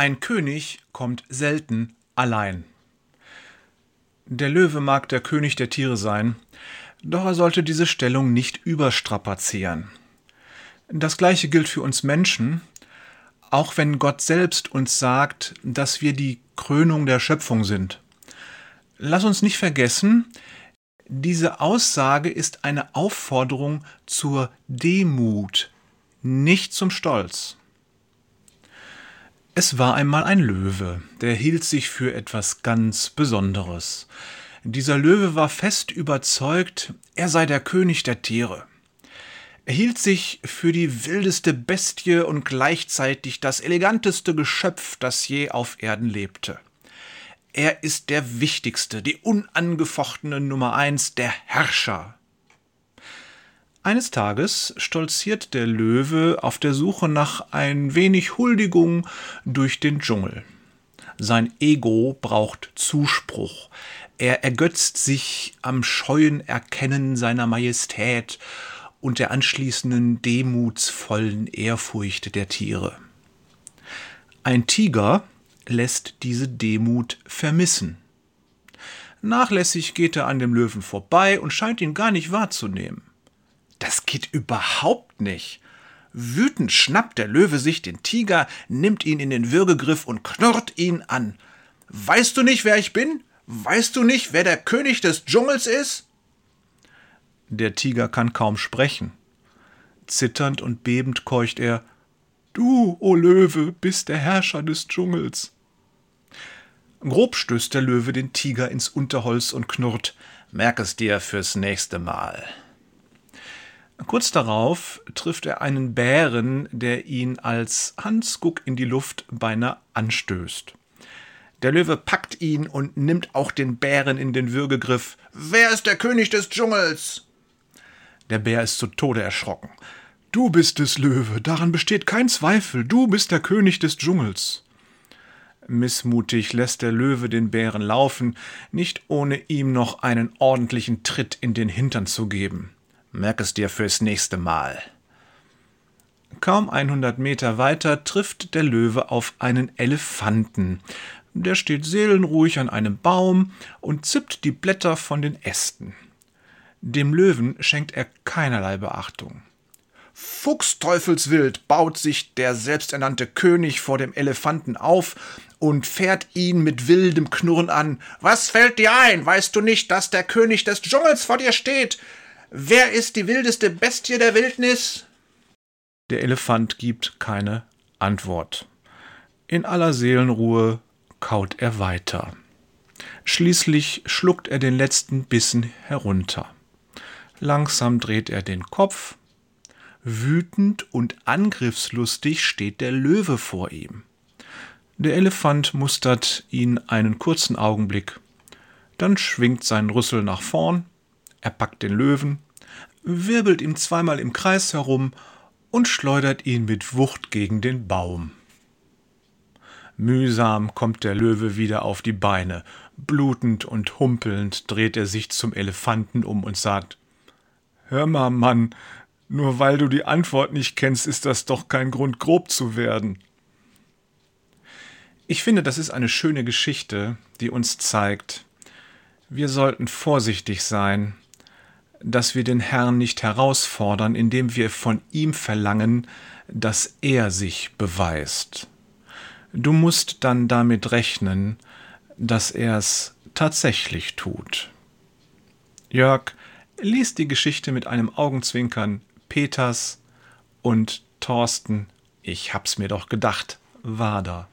Ein König kommt selten allein. Der Löwe mag der König der Tiere sein, doch er sollte diese Stellung nicht überstrapazieren. Das gleiche gilt für uns Menschen, auch wenn Gott selbst uns sagt, dass wir die Krönung der Schöpfung sind. Lass uns nicht vergessen, diese Aussage ist eine Aufforderung zur Demut, nicht zum Stolz. Es war einmal ein Löwe, der hielt sich für etwas ganz Besonderes. Dieser Löwe war fest überzeugt, er sei der König der Tiere. Er hielt sich für die wildeste Bestie und gleichzeitig das eleganteste Geschöpf, das je auf Erden lebte. Er ist der wichtigste, die unangefochtene Nummer eins, der Herrscher. Eines Tages stolziert der Löwe auf der Suche nach ein wenig Huldigung durch den Dschungel. Sein Ego braucht Zuspruch. Er ergötzt sich am scheuen Erkennen seiner Majestät und der anschließenden demutsvollen Ehrfurcht der Tiere. Ein Tiger lässt diese Demut vermissen. Nachlässig geht er an dem Löwen vorbei und scheint ihn gar nicht wahrzunehmen. Das geht überhaupt nicht. Wütend schnappt der Löwe sich den Tiger, nimmt ihn in den Würgegriff und knurrt ihn an. Weißt du nicht, wer ich bin? Weißt du nicht, wer der König des Dschungels ist? Der Tiger kann kaum sprechen. Zitternd und bebend keucht er Du, o oh Löwe, bist der Herrscher des Dschungels. Grob stößt der Löwe den Tiger ins Unterholz und knurrt Merk es dir fürs nächste Mal. Kurz darauf trifft er einen Bären, der ihn als Hansguck in die Luft beinahe anstößt. Der Löwe packt ihn und nimmt auch den Bären in den Würgegriff. Wer ist der König des Dschungels? Der Bär ist zu Tode erschrocken. Du bist es, Löwe, daran besteht kein Zweifel, du bist der König des Dschungels. Missmutig lässt der Löwe den Bären laufen, nicht ohne ihm noch einen ordentlichen Tritt in den Hintern zu geben. Merk es dir fürs nächste Mal. Kaum 100 Meter weiter trifft der Löwe auf einen Elefanten. Der steht seelenruhig an einem Baum und zippt die Blätter von den Ästen. Dem Löwen schenkt er keinerlei Beachtung. Fuchsteufelswild baut sich der selbsternannte König vor dem Elefanten auf und fährt ihn mit wildem Knurren an. Was fällt dir ein? Weißt du nicht, dass der König des Dschungels vor dir steht? Wer ist die wildeste Bestie der Wildnis? Der Elefant gibt keine Antwort. In aller Seelenruhe kaut er weiter. Schließlich schluckt er den letzten Bissen herunter. Langsam dreht er den Kopf. Wütend und angriffslustig steht der Löwe vor ihm. Der Elefant mustert ihn einen kurzen Augenblick. Dann schwingt sein Rüssel nach vorn, er packt den Löwen, wirbelt ihm zweimal im Kreis herum und schleudert ihn mit Wucht gegen den Baum. Mühsam kommt der Löwe wieder auf die Beine. Blutend und humpelnd dreht er sich zum Elefanten um und sagt Hör mal, Mann, nur weil du die Antwort nicht kennst, ist das doch kein Grund, grob zu werden. Ich finde, das ist eine schöne Geschichte, die uns zeigt, wir sollten vorsichtig sein, dass wir den Herrn nicht herausfordern, indem wir von ihm verlangen, dass er sich beweist. Du musst dann damit rechnen, dass er es tatsächlich tut. Jörg liest die Geschichte mit einem Augenzwinkern Peters und Thorsten, ich hab's mir doch gedacht, Wader.